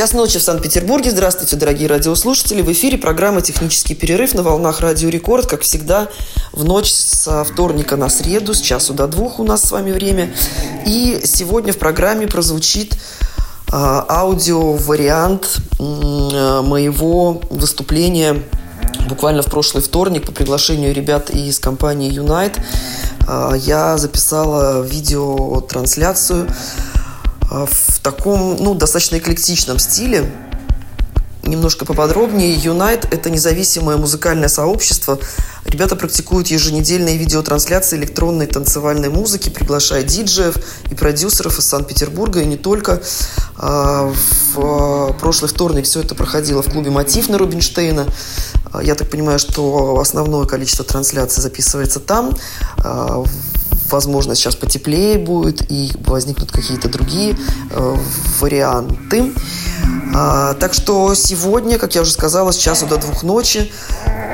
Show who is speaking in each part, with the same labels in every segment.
Speaker 1: Час ночи в Санкт-Петербурге. Здравствуйте, дорогие радиослушатели. В эфире программа «Технический перерыв» на волнах Радио Рекорд. Как всегда, в ночь с вторника на среду, с часу до двух у нас с вами время. И сегодня в программе прозвучит э, аудио-вариант э, моего выступления буквально в прошлый вторник по приглашению ребят из компании Unite. Э, я записала видеотрансляцию в таком, ну, достаточно эклектичном стиле. Немножко поподробнее. Unite – это независимое музыкальное сообщество. Ребята практикуют еженедельные видеотрансляции электронной танцевальной музыки, приглашая диджеев и продюсеров из Санкт-Петербурга, и не только. В прошлый вторник все это проходило в клубе «Мотив» на Рубинштейна. Я так понимаю, что основное количество трансляций записывается там возможно, сейчас потеплее будет и возникнут какие-то другие э, варианты. А, так что сегодня, как я уже сказала, с часу до двух ночи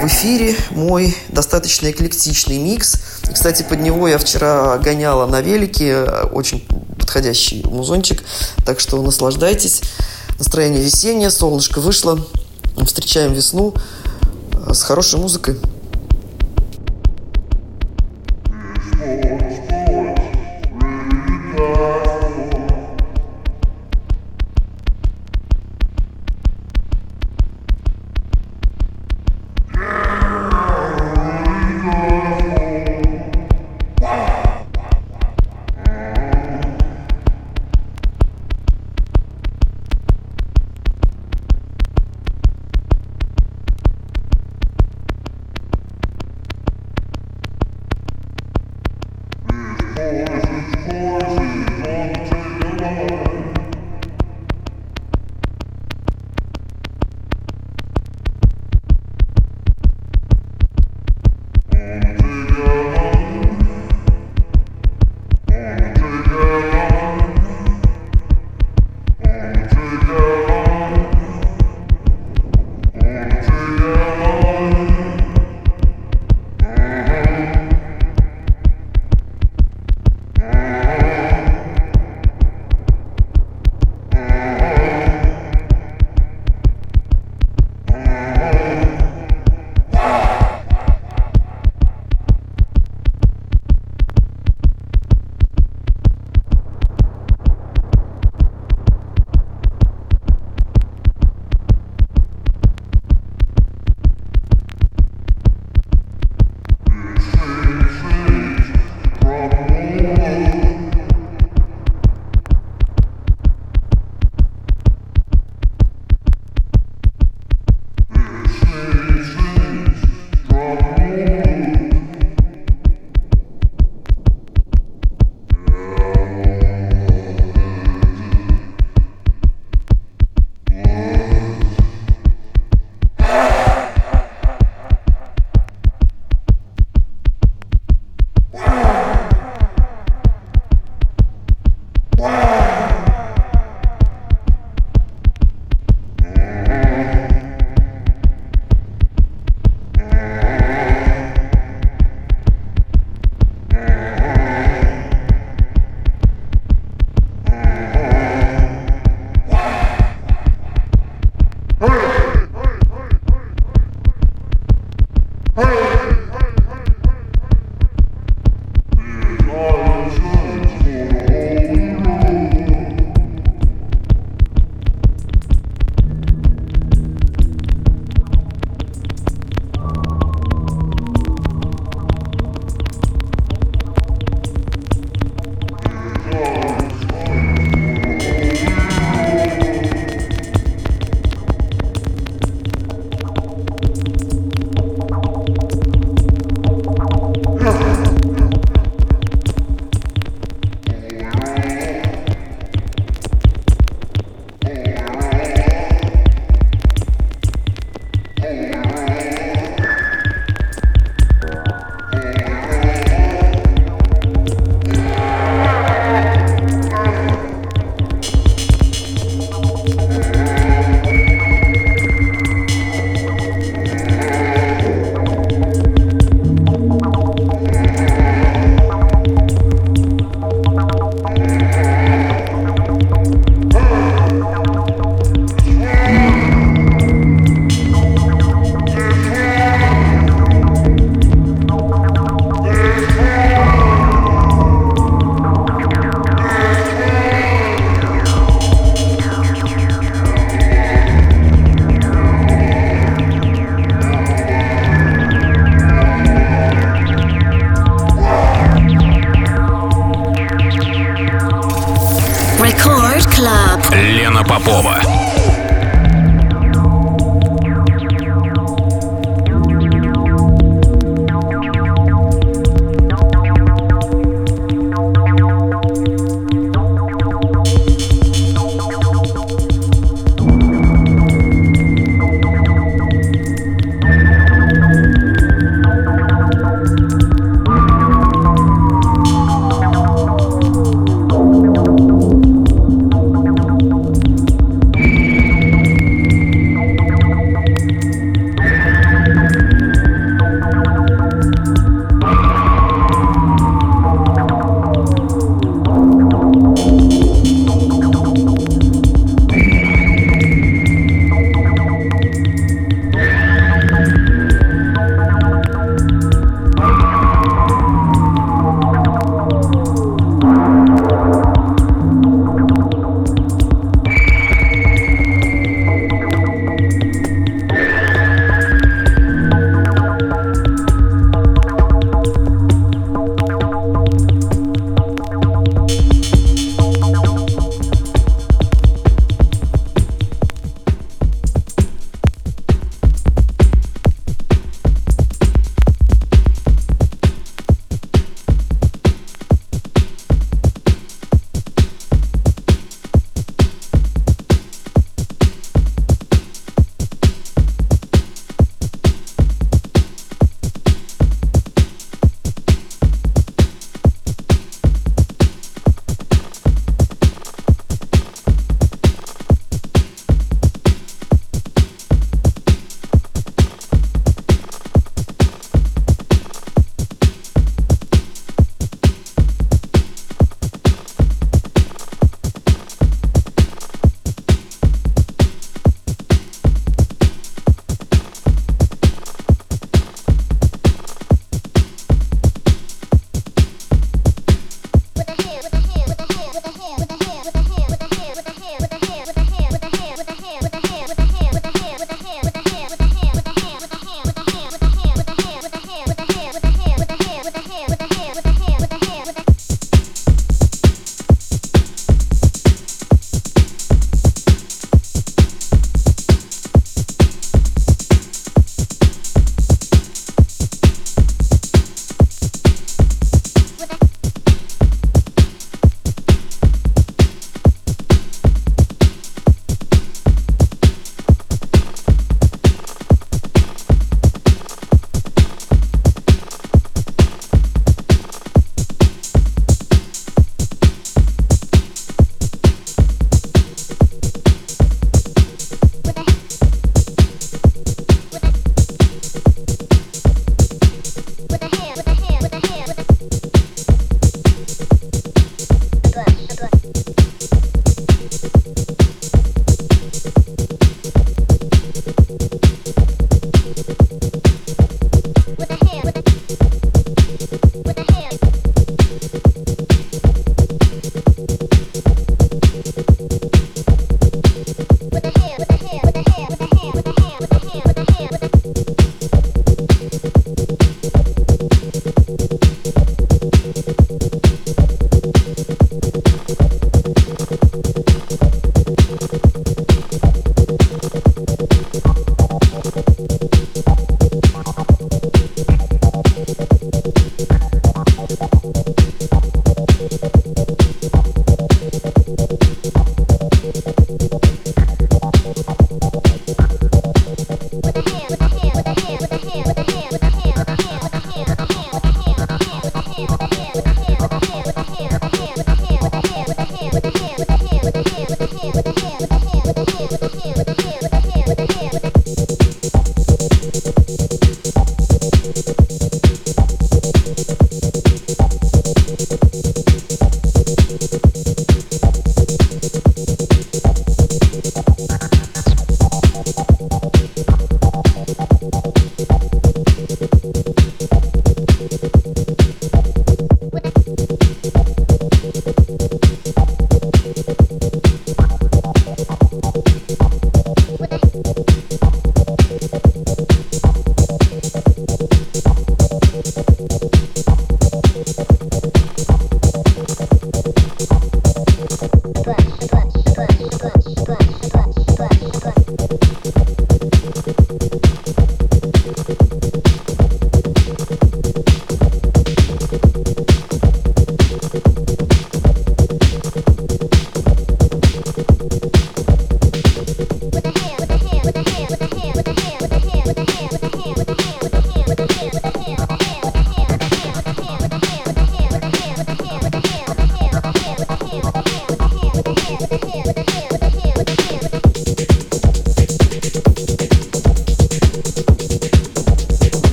Speaker 1: в эфире мой достаточно эклектичный микс. И, кстати, под него я вчера гоняла на велике, очень подходящий музончик, так что наслаждайтесь. Настроение весеннее, солнышко вышло, встречаем весну э, с хорошей музыкой.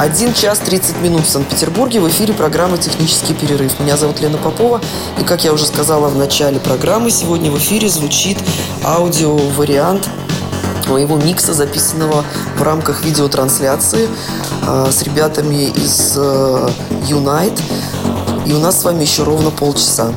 Speaker 1: 1 час 30 минут в Санкт-Петербурге. В эфире программа «Технический перерыв». Меня зовут Лена Попова. И, как я уже сказала в начале программы, сегодня в эфире звучит аудиовариант моего микса, записанного в рамках видеотрансляции э, с ребятами из э, Unite. И у нас с вами еще ровно полчаса.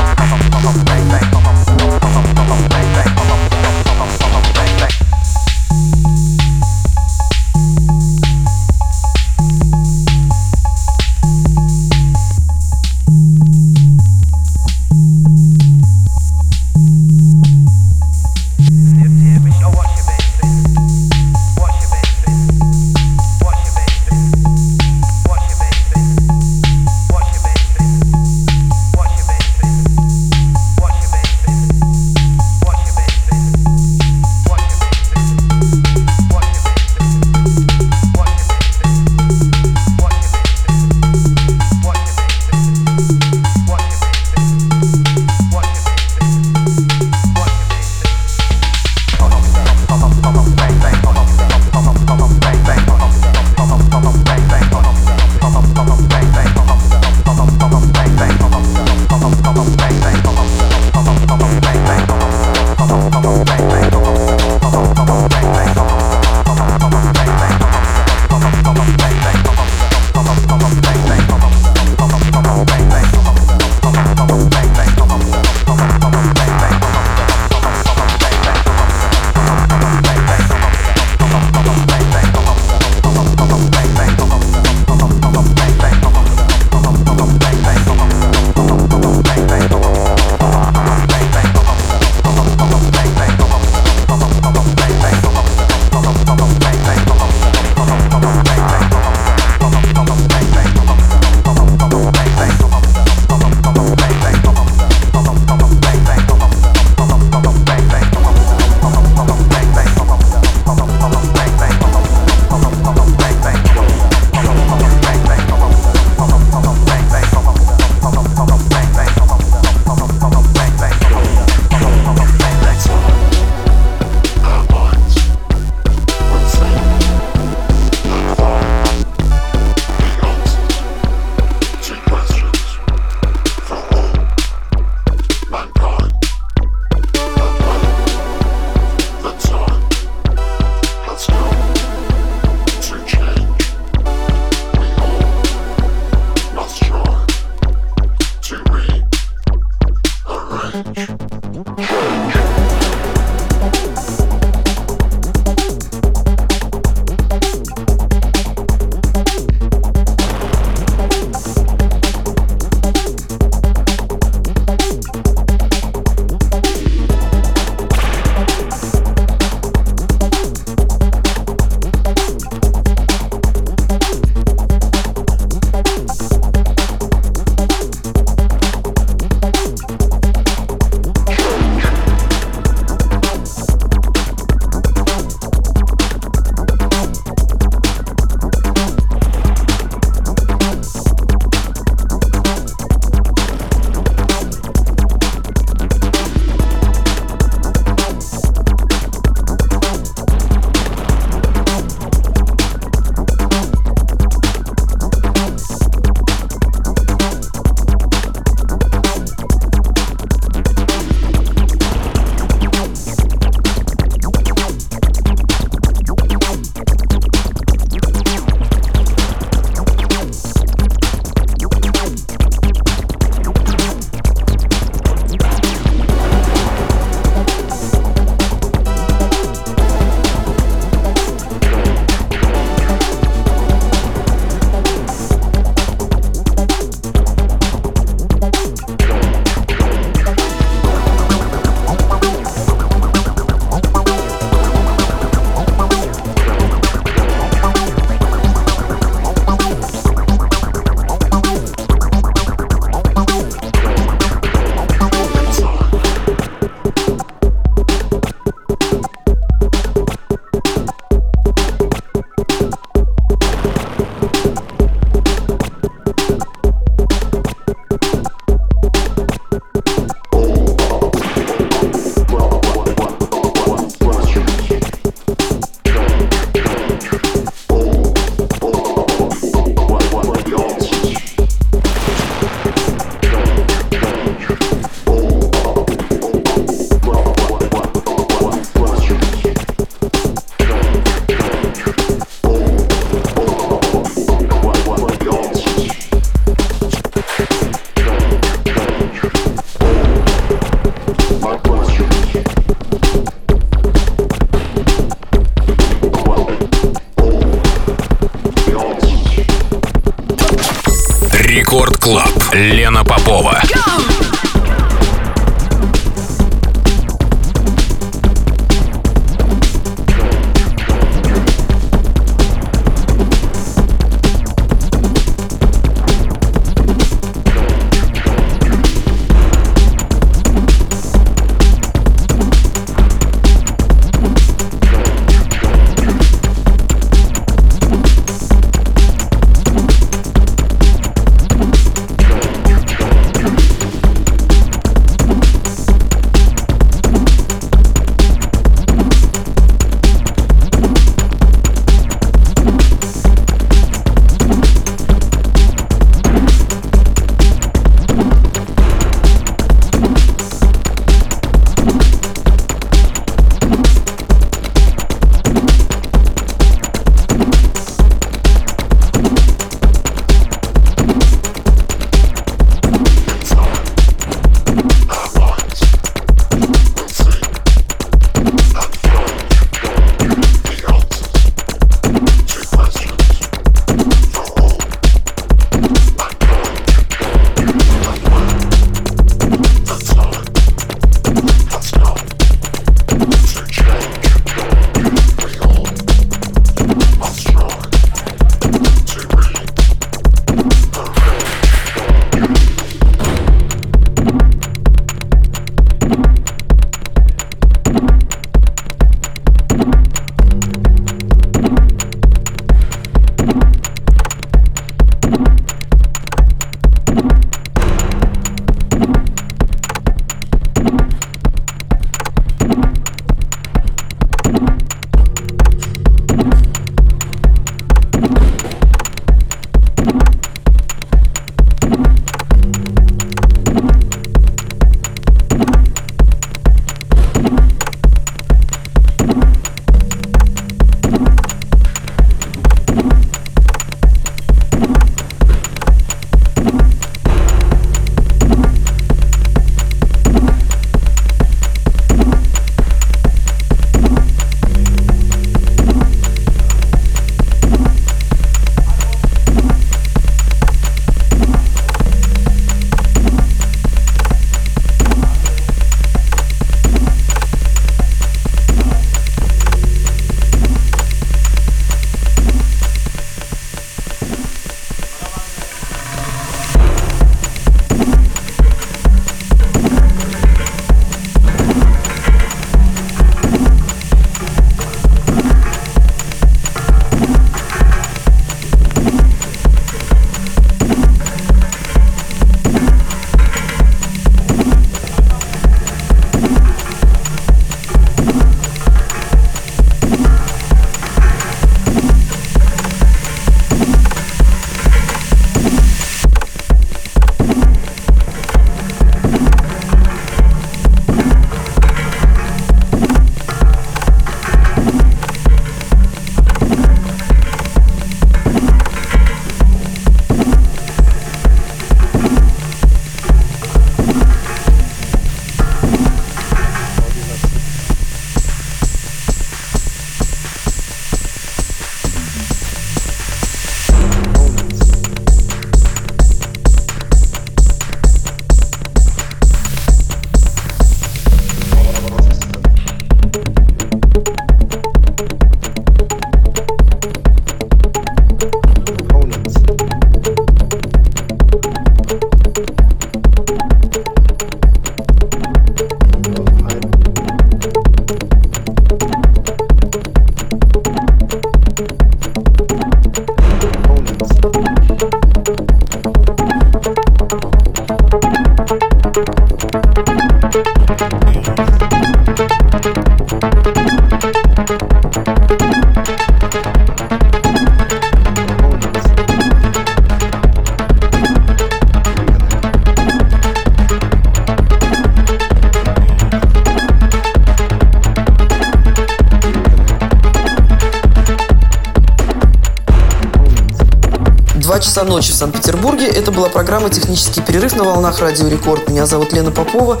Speaker 1: Была программа «Технический перерыв» на волнах Радио Рекорд. Меня зовут Лена Попова.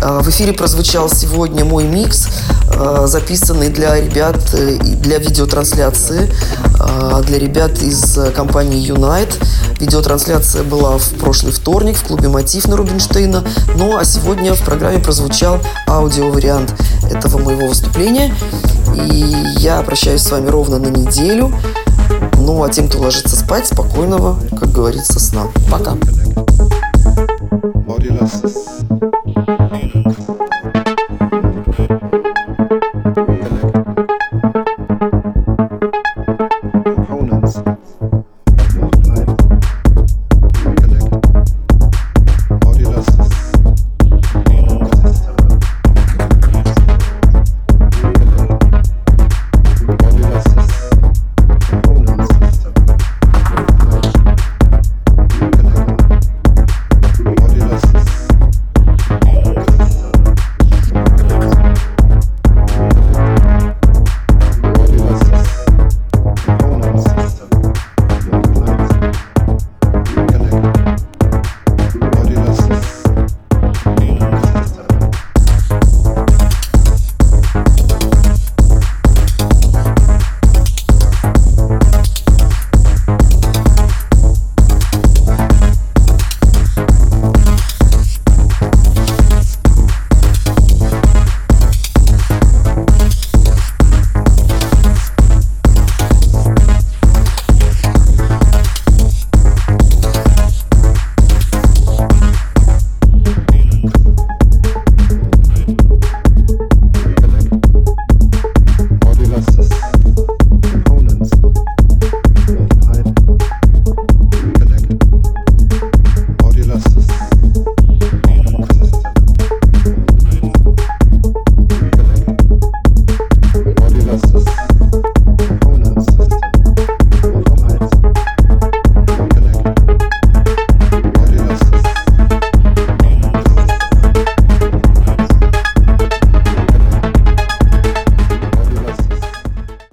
Speaker 1: В эфире прозвучал сегодня мой микс, записанный для ребят и для видеотрансляции, для ребят из компании Unite. Видеотрансляция была в прошлый вторник в клубе «Мотив» на Рубинштейна. Ну а сегодня в программе прозвучал аудиовариант этого моего выступления. И я прощаюсь с вами ровно на неделю. Ну, а тем, кто ложится спать, спокойного, как говорится, сна. Пока. Modulasis.